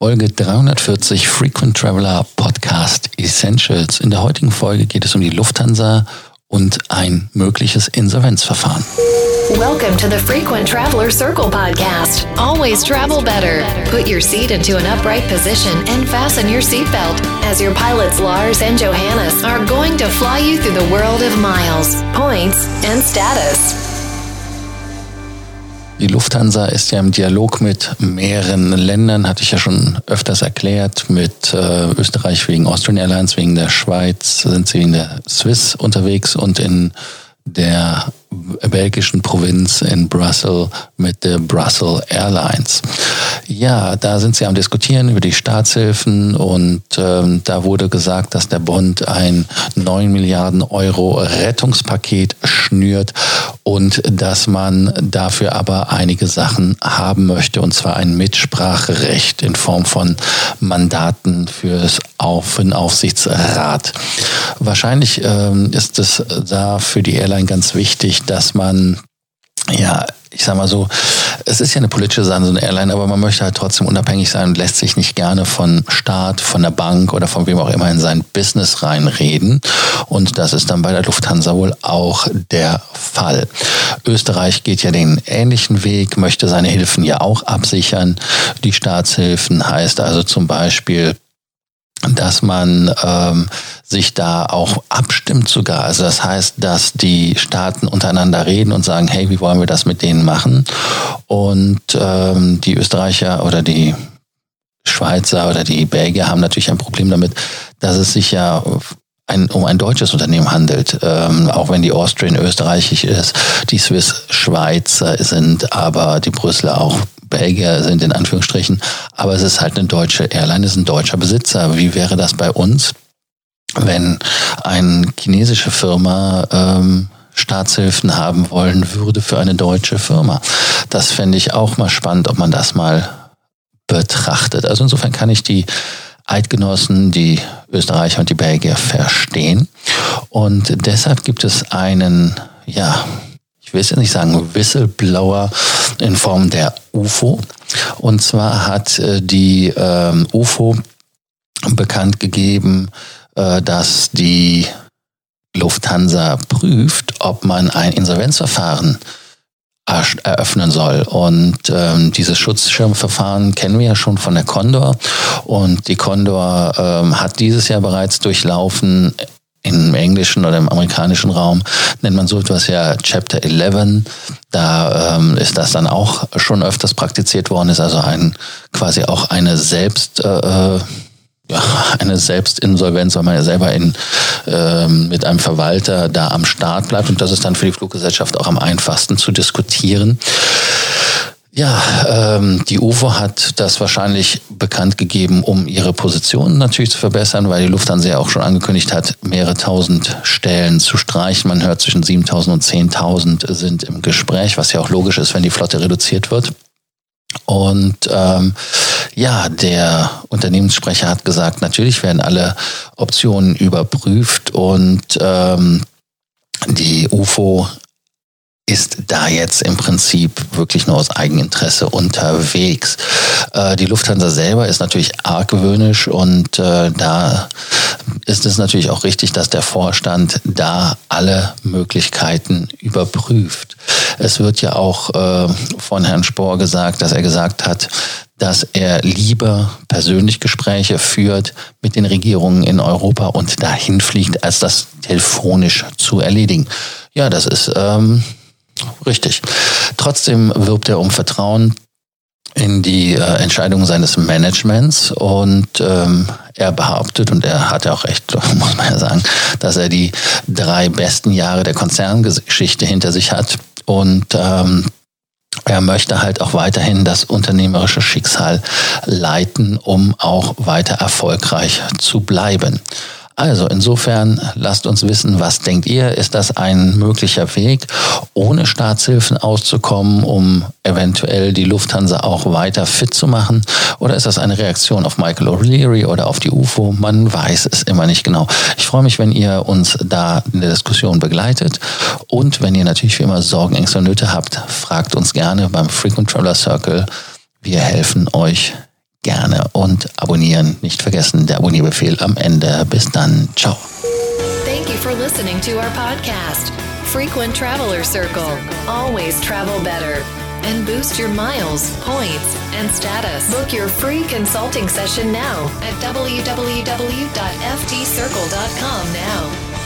Folge 340 Frequent Traveler Podcast Essentials. In der heutigen Folge geht es um die Lufthansa und ein mögliches Insolvenzverfahren. Welcome to the Frequent Traveler Circle podcast. Always travel better. Put your seat into an upright position and fasten your seatbelt as your pilots Lars and Johannes are going to fly you through the world of miles, points, and status. Die Lufthansa ist ja im Dialog mit mehreren Ländern, hatte ich ja schon öfters erklärt, mit äh, Österreich wegen Austrian Airlines, wegen der Schweiz sind sie in der Swiss unterwegs und in der belgischen Provinz in Brussels mit der Brussels Airlines. Ja, da sind sie am diskutieren über die Staatshilfen und ähm, da wurde gesagt, dass der Bund ein 9 Milliarden Euro Rettungspaket schnürt und dass man dafür aber einige Sachen haben möchte und zwar ein Mitspracherecht in Form von Mandaten fürs Auf, für den Aufsichtsrat. Wahrscheinlich ähm, ist es da für die Airline ganz wichtig, dass man ja, ich sag mal so, es ist ja eine politische Sache, so eine Airline, aber man möchte halt trotzdem unabhängig sein und lässt sich nicht gerne von Staat, von der Bank oder von wem auch immer in sein Business reinreden. Und das ist dann bei der Lufthansa wohl auch der Fall. Österreich geht ja den ähnlichen Weg, möchte seine Hilfen ja auch absichern. Die Staatshilfen heißt also zum Beispiel, dass man ähm, sich da auch abstimmt sogar. Also das heißt, dass die Staaten untereinander reden und sagen, hey, wie wollen wir das mit denen machen? Und ähm, die Österreicher oder die Schweizer oder die Belgier haben natürlich ein Problem damit, dass es sich ja ein, um ein deutsches Unternehmen handelt, ähm, auch wenn die Austrian österreichisch ist, die Swiss Schweizer sind, aber die Brüsseler auch Belgier sind in Anführungsstrichen, aber es ist halt eine deutsche Airline, es ist ein deutscher Besitzer. Wie wäre das bei uns, wenn eine chinesische Firma ähm, Staatshilfen haben wollen würde für eine deutsche Firma? Das fände ich auch mal spannend, ob man das mal betrachtet. Also insofern kann ich die Eidgenossen, die Österreicher und die Belgier verstehen. Und deshalb gibt es einen, ja, ich will es nicht sagen, Whistleblower in Form der UFO. Und zwar hat äh, die ähm, UFO bekannt gegeben, äh, dass die Lufthansa prüft, ob man ein Insolvenzverfahren eröffnen soll. Und ähm, dieses Schutzschirmverfahren kennen wir ja schon von der Condor. Und die Condor ähm, hat dieses Jahr bereits durchlaufen im englischen oder im amerikanischen Raum nennt man so etwas ja Chapter 11. Da ähm, ist das dann auch schon öfters praktiziert worden, ist also ein quasi auch eine selbst äh, äh ja, eine Selbstinsolvenz, weil man ja selber in, ähm, mit einem Verwalter da am Start bleibt. Und das ist dann für die Fluggesellschaft auch am einfachsten zu diskutieren. Ja, ähm, die UFO hat das wahrscheinlich bekannt gegeben, um ihre Position natürlich zu verbessern, weil die Lufthansa ja auch schon angekündigt hat, mehrere tausend Stellen zu streichen. Man hört zwischen 7000 und 10.000 sind im Gespräch, was ja auch logisch ist, wenn die Flotte reduziert wird. Und ähm, ja, der Unternehmenssprecher hat gesagt, natürlich werden alle Optionen überprüft und ähm, die UFO ist da jetzt im Prinzip wirklich nur aus Eigeninteresse unterwegs. Äh, die Lufthansa selber ist natürlich argwöhnisch und äh, da ist es natürlich auch richtig, dass der Vorstand da alle Möglichkeiten überprüft. Es wird ja auch äh, von Herrn Spohr gesagt, dass er gesagt hat, dass er lieber persönlich Gespräche führt mit den Regierungen in Europa und dahin fliegt, als das telefonisch zu erledigen. Ja, das ist ähm, Richtig. Trotzdem wirbt er um Vertrauen in die äh, Entscheidungen seines Managements und ähm, er behauptet, und er hat ja auch recht, muss man ja sagen, dass er die drei besten Jahre der Konzerngeschichte hinter sich hat und ähm, er möchte halt auch weiterhin das unternehmerische Schicksal leiten, um auch weiter erfolgreich zu bleiben. Also insofern lasst uns wissen, was denkt ihr? Ist das ein möglicher Weg, ohne Staatshilfen auszukommen, um eventuell die Lufthansa auch weiter fit zu machen? Oder ist das eine Reaktion auf Michael O'Leary oder auf die UFO? Man weiß es immer nicht genau. Ich freue mich, wenn ihr uns da in der Diskussion begleitet. Und wenn ihr natürlich wie immer Sorgen, Ängste und Nöte habt, fragt uns gerne beim Frequent Traveler Circle. Wir helfen euch gerne und abonnieren. Nicht vergessen, der Abonnierbefehl am Ende. Bis dann. Ciao. Thank you for listening to our podcast, Frequent Traveler Circle. Always travel better. And boost your miles, points, and status. Book your free consulting session now at www.ftcircle.com now.